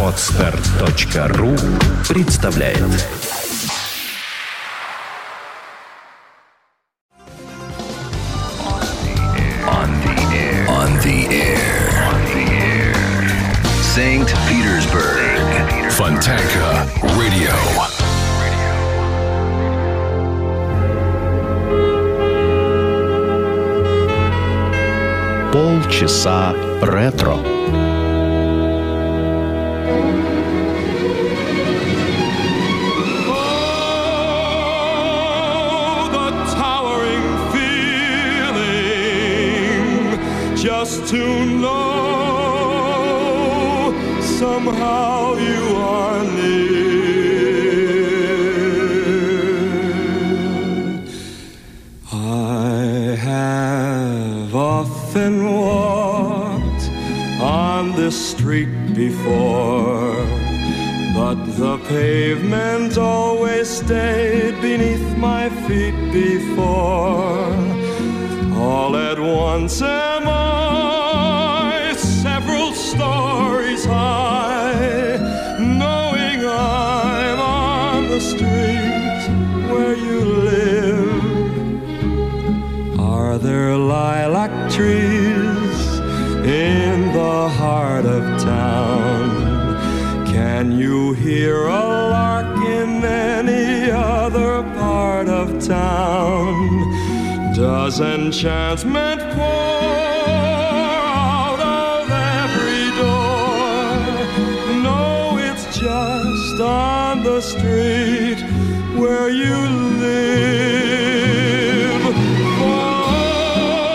Отстар.ру представляет On the air. On the air. On the air. St. Petersburg. Fontanka Radio. Полчаса ретро. Oh, the towering feeling just to know somehow you are But the pavement always stayed beneath my feet before. All at once am I several stories high, knowing I'm on the street where you live. Are there lilac trees in the heart of hear a lark in any other part of town? Does enchantment pour out of every door? No, it's just on the street where you live. Oh,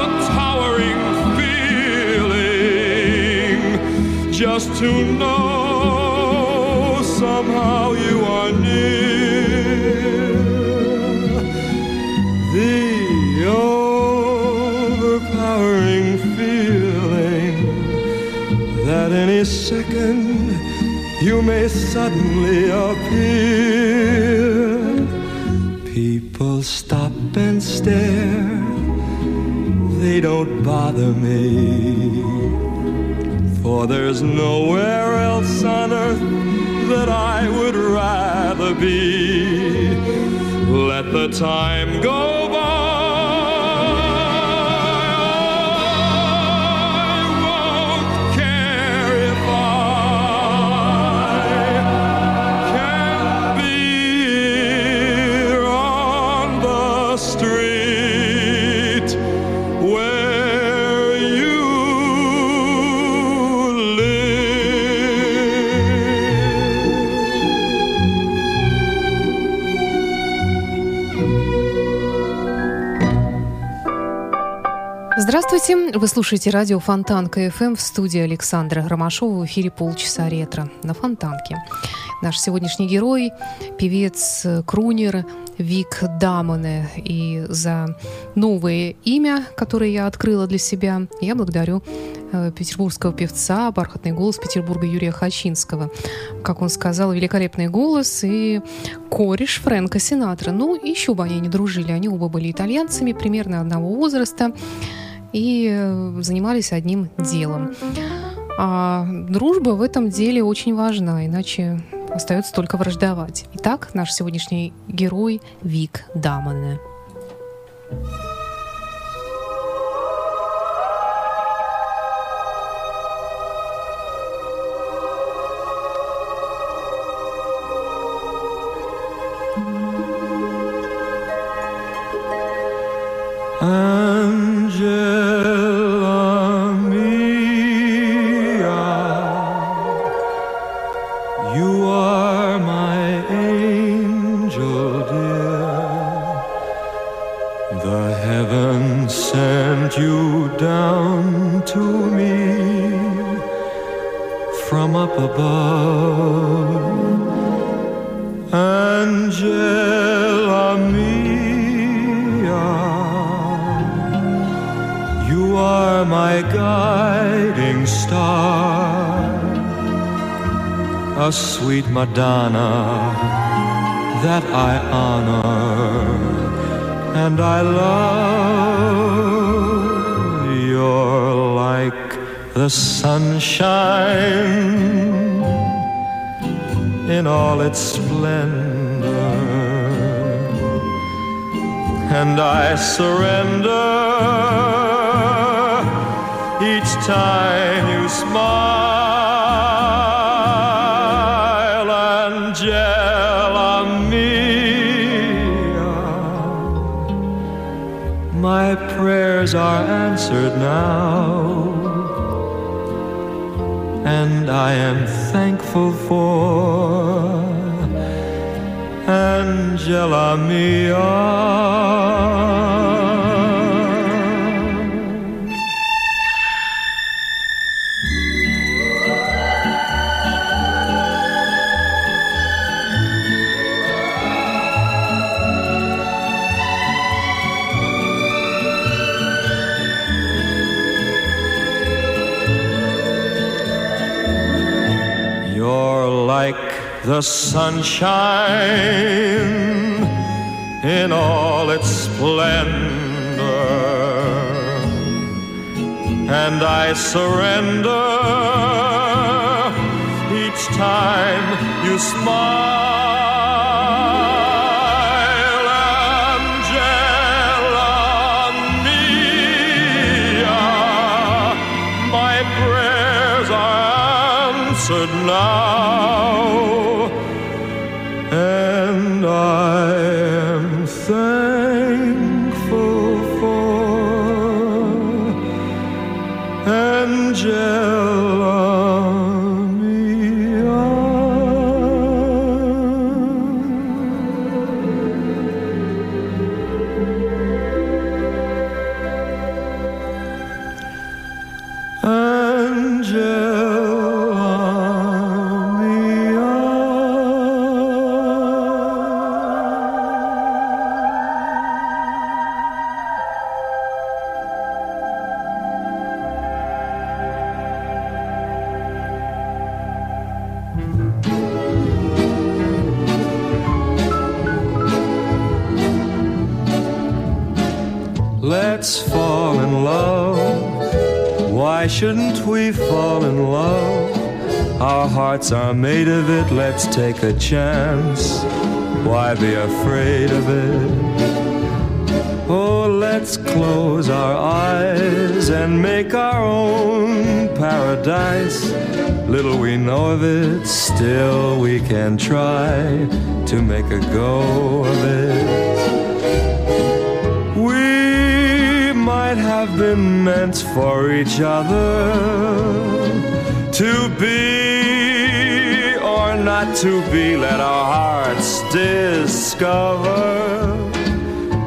the towering feeling just to know suddenly appear. People stop and stare, they don't bother me. For there's nowhere else on earth that I would rather be. Let the time go Здравствуйте, вы слушаете радио Фонтанка КФМ в студии Александра Громашова в эфире полчаса ретро на Фонтанке. Наш сегодняшний герой – певец Крунер Вик Дамоне. И за новое имя, которое я открыла для себя, я благодарю э, петербургского певца, бархатный голос Петербурга Юрия Хачинского. Как он сказал, великолепный голос и кореш Фрэнка Синатра. Ну, еще бы они не дружили. Они оба были итальянцами, примерно одного возраста и э, занимались одним делом. А дружба в этом деле очень важна, иначе остается только враждовать. Итак, наш сегодняшний герой Вик. Angela surrender each time you smile, Angela mia. My prayers are answered now and I am thankful for Angela Mia. The sunshine in all its splendor, and I surrender each time you smile. Shouldn't we fall in love? Our hearts are made of it, let's take a chance. Why be afraid of it? Oh, let's close our eyes and make our own paradise. Little we know of it, still we can try to make a go of it. Have been meant for each other to be or not to be. Let our hearts discover.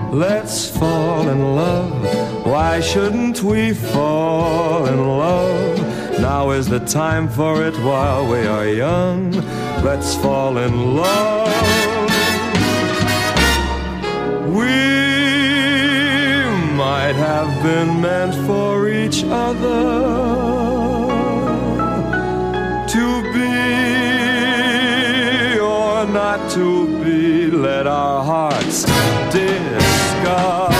Let's fall in love. Why shouldn't we fall in love? Now is the time for it while we are young. Let's fall in love. Might have been meant for each other to be or not to be. Let our hearts discover.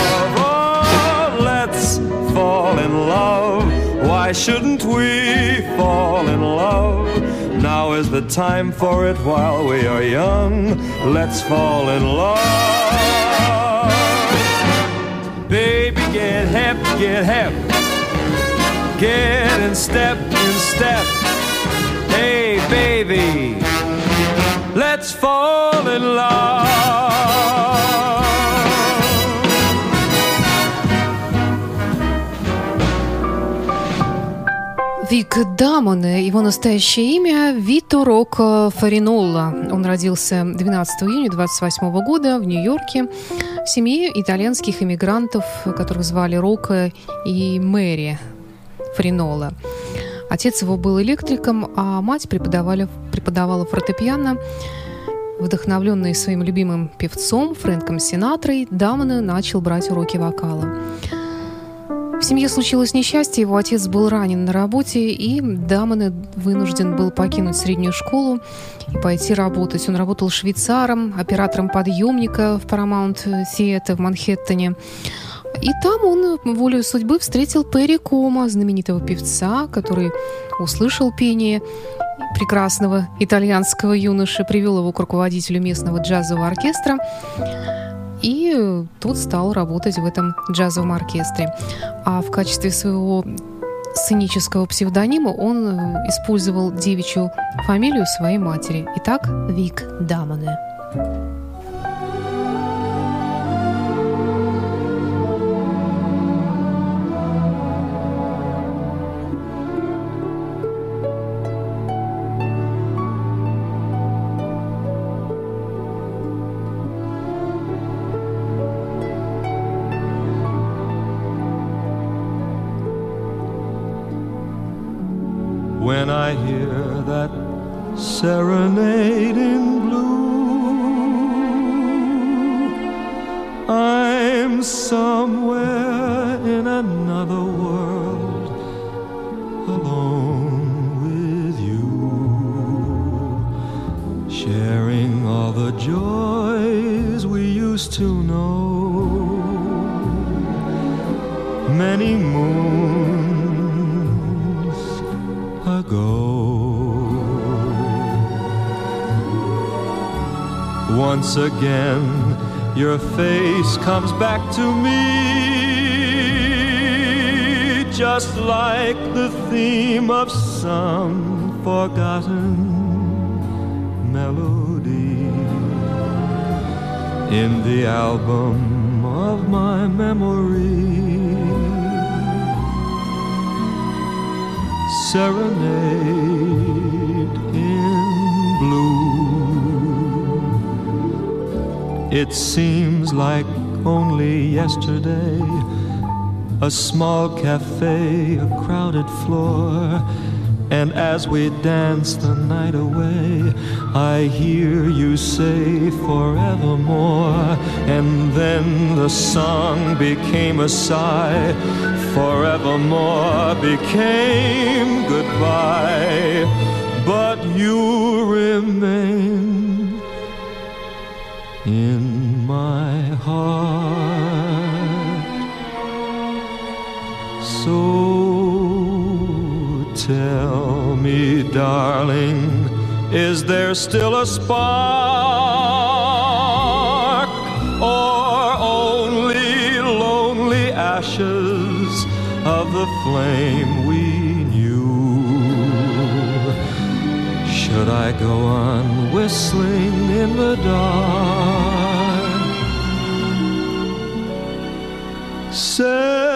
Let's fall in love. Why shouldn't we fall in love? Now is the time for it while we are young. Let's fall in love. Get hip, get hip. Get in step, in step. Hey, baby, let's fall in love. Вик Дамон, его настоящее имя Вито Рокко Фаринолла. Он родился 12 июня 28 года в Нью-Йорке в семье итальянских иммигрантов, которых звали Рокко и Мэри Фаринолла. Отец его был электриком, а мать преподавали, преподавала фортепиано. Вдохновленный своим любимым певцом Фрэнком Синатрой, Дамон начал брать уроки вокала. В семье случилось несчастье, его отец был ранен на работе, и Дамон вынужден был покинуть среднюю школу и пойти работать. Он работал швейцаром, оператором подъемника в Paramount Theatre в Манхэттене. И там он волею судьбы встретил Перри Кома, знаменитого певца, который услышал пение прекрасного итальянского юноши, привел его к руководителю местного джазового оркестра. И тот стал работать в этом джазовом оркестре. А в качестве своего сценического псевдонима он использовал девичью фамилию своей матери. Итак, Вик Дамоне. When I hear that serenade in blue. I'm somewhere in another world, alone with you, sharing all the joys we used to know. Many moons Once again, your face comes back to me, just like the theme of some forgotten melody in the album of my memory. Serenade It seems like only yesterday. A small cafe, a crowded floor. And as we dance the night away, I hear you say forevermore. And then the song became a sigh. Forevermore became goodbye. But you remain in my heart. So tell me, darling, is there still a spark or only lonely ashes of the flame we Should I go on whistling in the dark? Serenade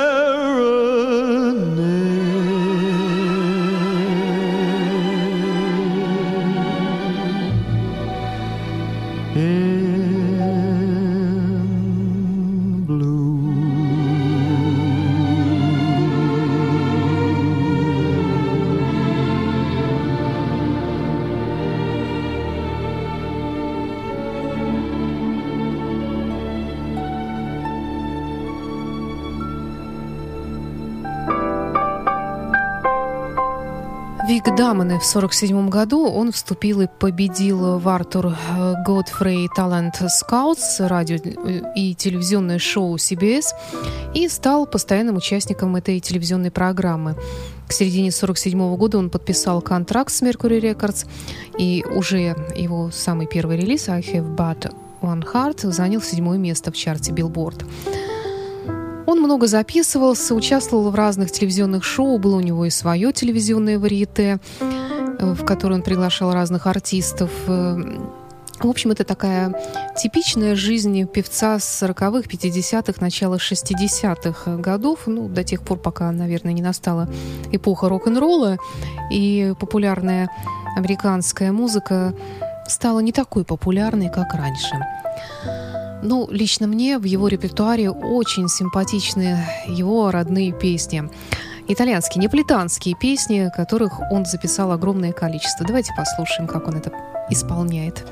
Дамоне в 1947 году он вступил и победил в Артур Godfrey Talent Scouts, радио и телевизионное шоу CBS, и стал постоянным участником этой телевизионной программы. К середине 1947 года он подписал контракт с Mercury Records, и уже его самый первый релиз «I Have But One Heart» занял седьмое место в чарте Billboard. Он много записывался, участвовал в разных телевизионных шоу, было у него и свое телевизионное варьете, в которое он приглашал разных артистов. В общем, это такая типичная жизнь певца с 40-х, 50-х, начала 60-х годов, ну, до тех пор, пока, наверное, не настала эпоха рок-н-ролла, и популярная американская музыка стала не такой популярной, как раньше. Ну, лично мне в его репертуаре очень симпатичны его родные песни. Итальянские, неаполитанские песни, которых он записал огромное количество. Давайте послушаем, как он это исполняет.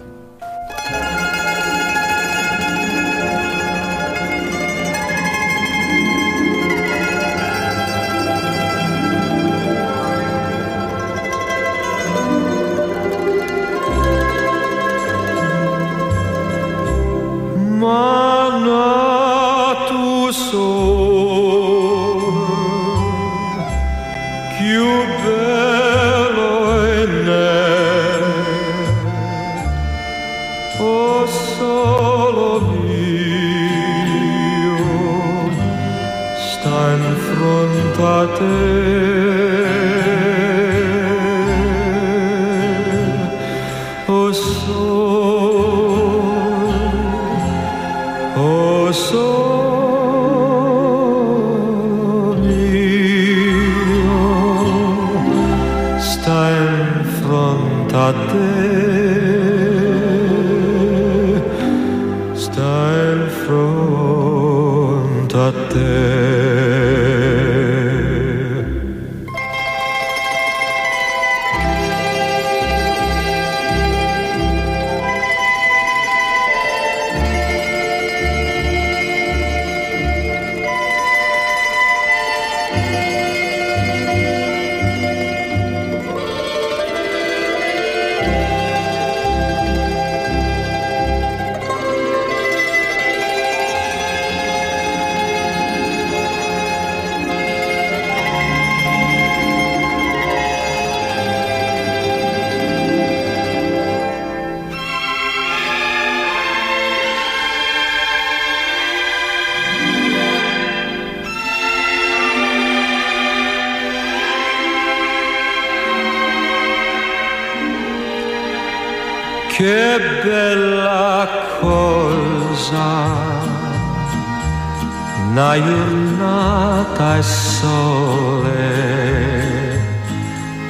Una giornata e sole,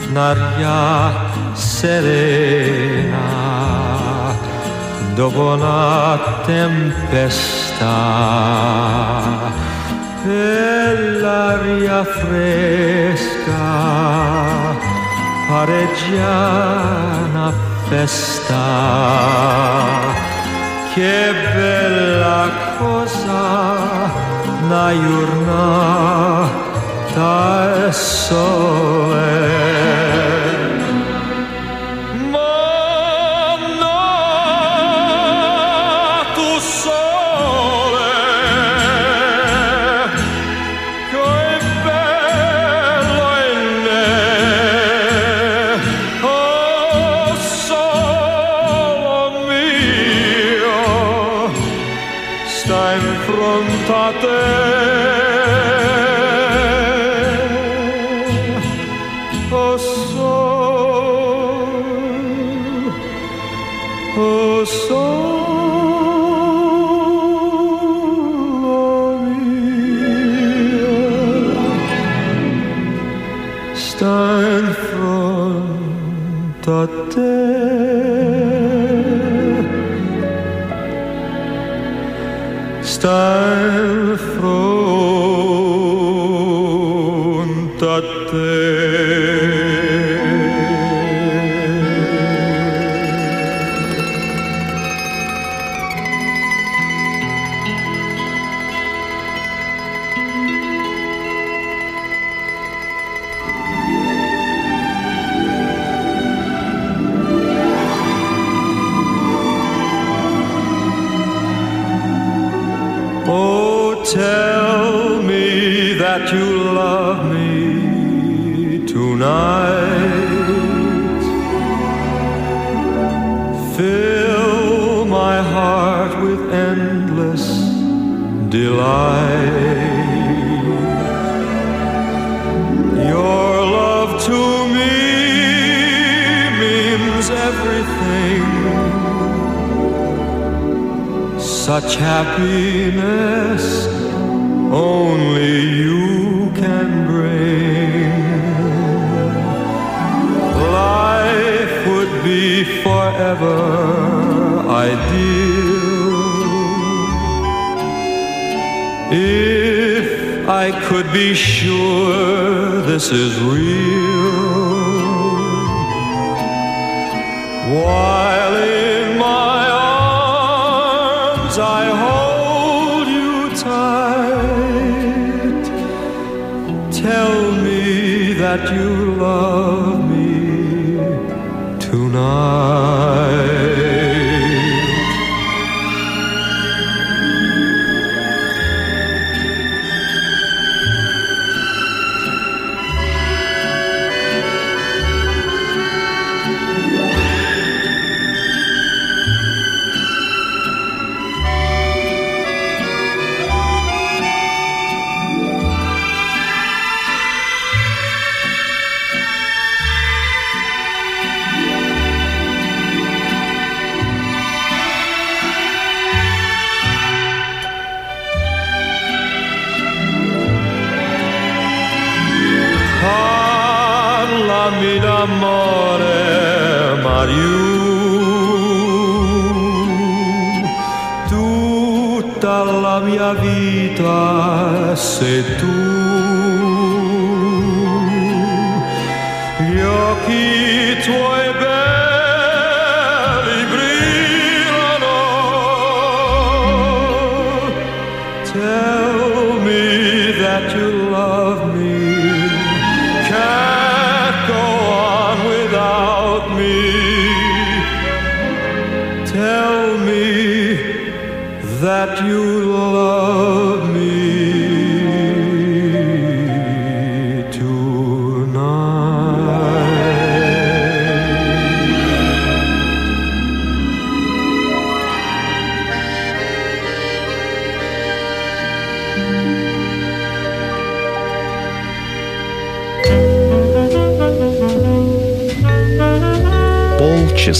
un'aria serena, dopo una tempesta, e l'aria fresca pareggiana festa. Che bella cosa, na jurna ta sole. Una giornata e sole. such happiness only you can bring. Life would be forever ideal if I could be sure this is real. While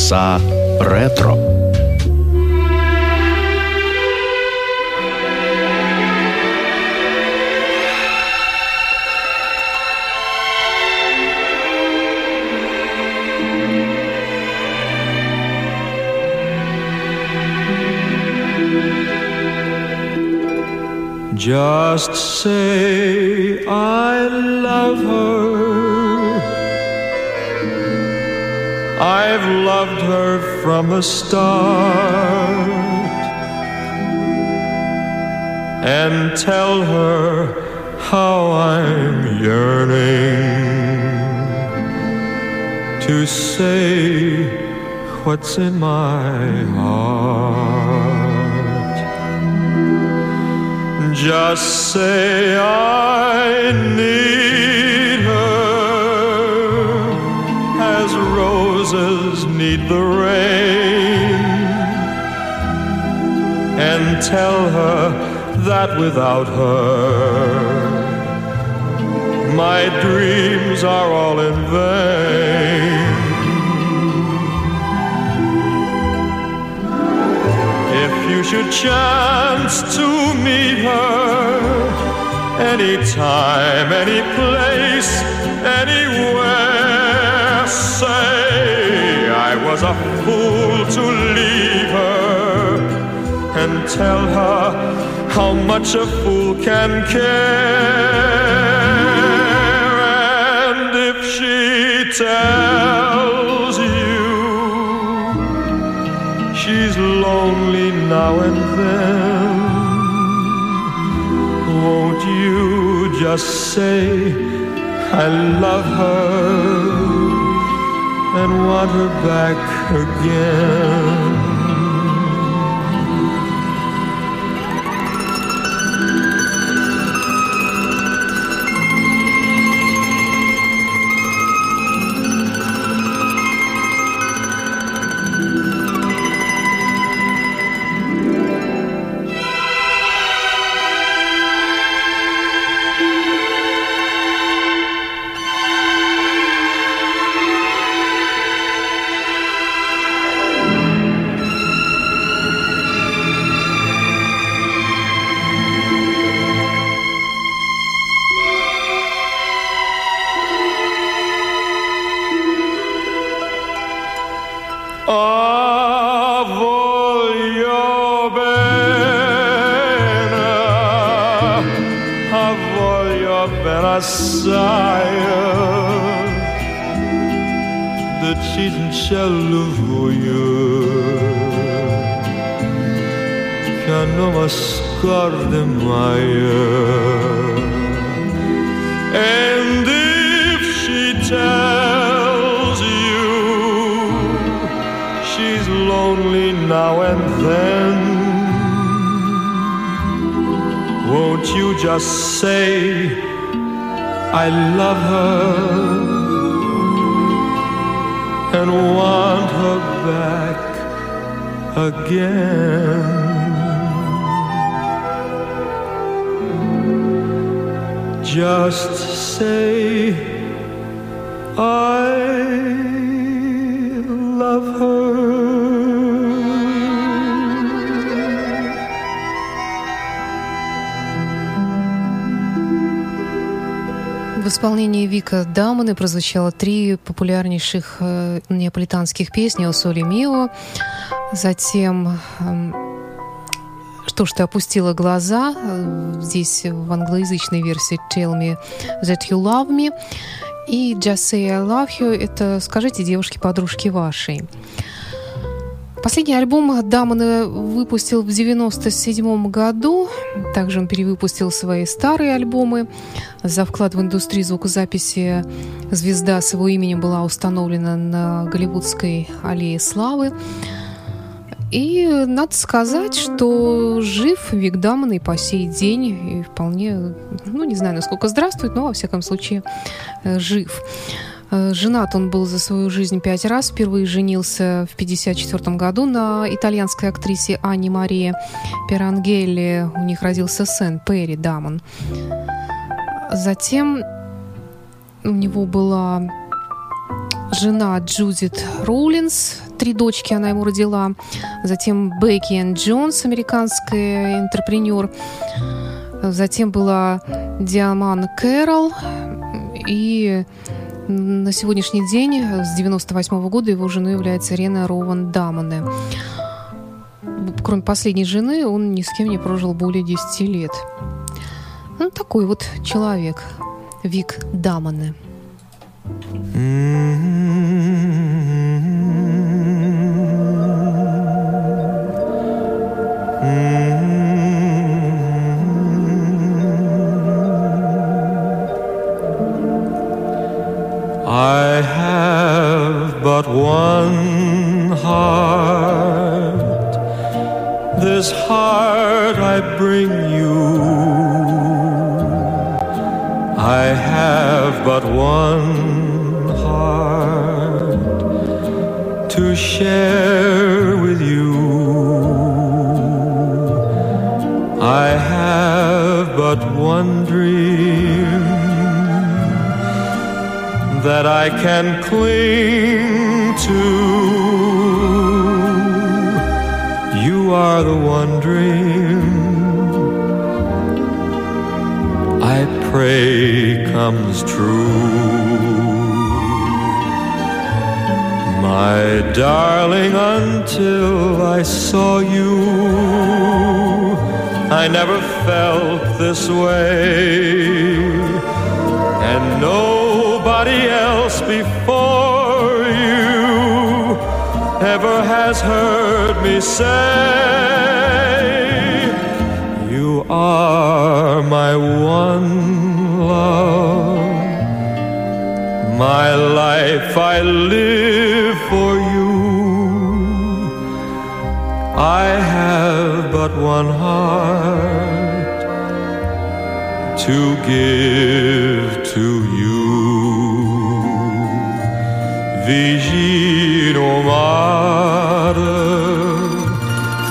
Полчаса ретро. Just say I love her. I've loved her from the start. And tell her how I'm yearning to say what's in my heart. Just say I need the rain, and tell her that without her my dreams are all in vain. If you should chance to meet her anytime, any place, anywhere, say was a fool to leave her and tell her how much a fool can care. And if she tells you she's lonely now and then. Won't you just say I love her and want her back again? Decisi in cielo voglio Che non mi scordi mai And if she tells you she's lonely now and then, won't you just say, I love her and want her back again? Just say I love her. Исполнении Вика Даманы прозвучало три популярнейших э, неаполитанских песни «О Соли Мио», затем эм, «Что ж ты опустила глаза», э, здесь в англоязычной версии «Tell me that you love me», и «Just say I love you» — это «Скажите девушке-подружке вашей». Последний альбом Дамон выпустил в 1997 году. Также он перевыпустил свои старые альбомы. За вклад в индустрию звукозаписи звезда с его именем была установлена на Голливудской аллее славы. И надо сказать, что жив Вик Дамон и по сей день, и вполне, ну, не знаю, насколько здравствует, но, во всяком случае, э, жив. Э, женат он был за свою жизнь пять раз. Впервые женился в 1954 году на итальянской актрисе Анне Марии Перангелли. У них родился сын Перри Дамон. Затем у него была жена Джудит Роулинс, три дочки она ему родила. Затем Бекки Энн Джонс, американская интерпренер. Затем была Диаман Кэрол и на сегодняшний день, с 98 года, его женой является Рена Роуан Дамоне. Кроме последней жены, он ни с кем не прожил более 10 лет. Ну, такой вот человек, Вик Дамоне. To share with you. I have but one dream that I can cling to. You are the one dream I pray comes true. My darling, until I saw you, I never felt this way. And nobody else before you ever has heard me say, You are my one love. My life I live for you. I have but one heart to give to you. Vicino mare,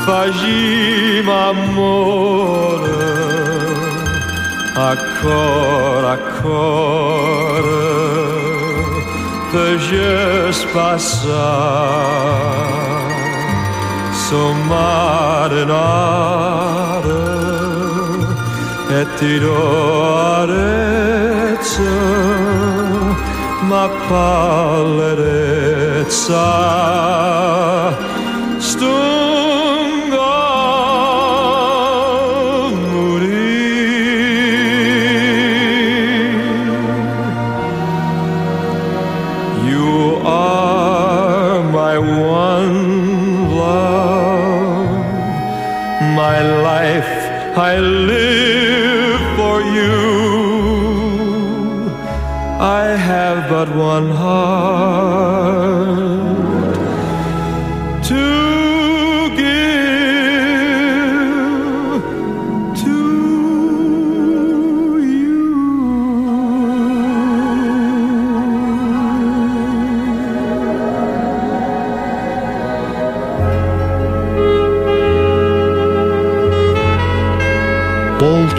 fagim amore, accord, accord, peut juste passar, sommarinare, et ti do arezzo, ma pallerezza stungo my life I live for you. I have but one heart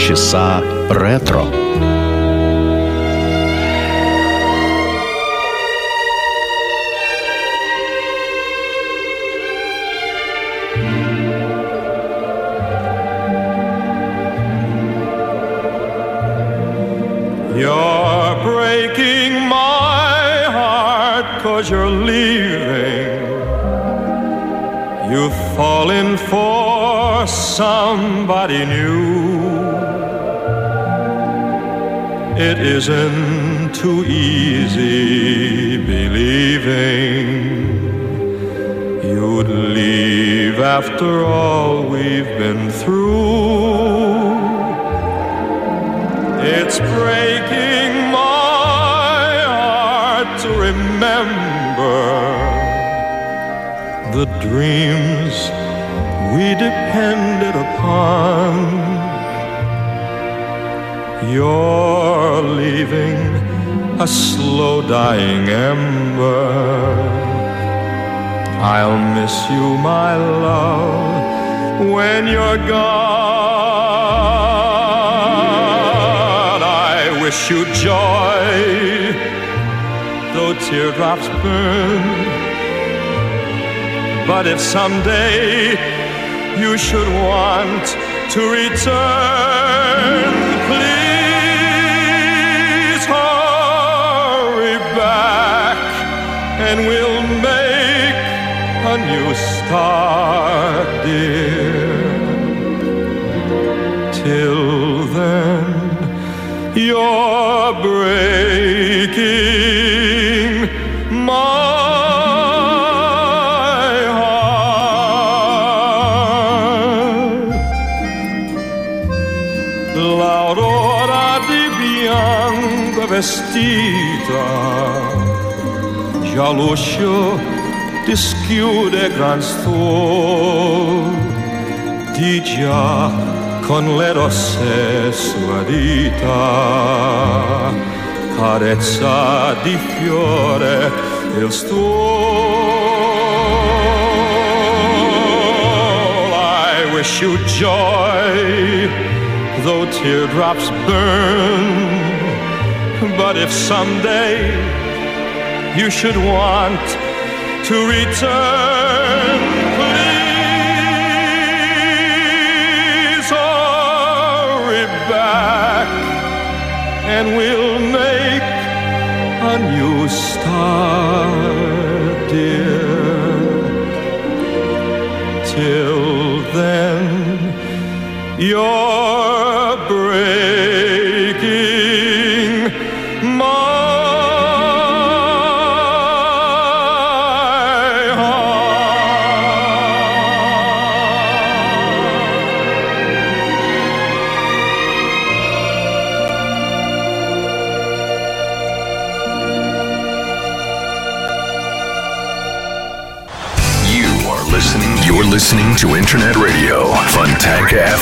Полчаса ретро. Your brave cause you're leaving. You've fallen for somebody new. It isn't too easy believing you'd leave after all we've been through. It's breaking my heart to remember the dreams we depended upon you're leaving a slow dying ember. I'll miss you, my love, when you're gone. I wish you joy, though teardrops burn. But if someday you should want to return, and we'll make a new start, dear. Till then, you're breaking my heart. Con le rosse sue dita carezza di fiore il I wish you joy though teardrops burn. But if someday you should want to return. Please hurry back and we'll make a new start, dear. Till then, you're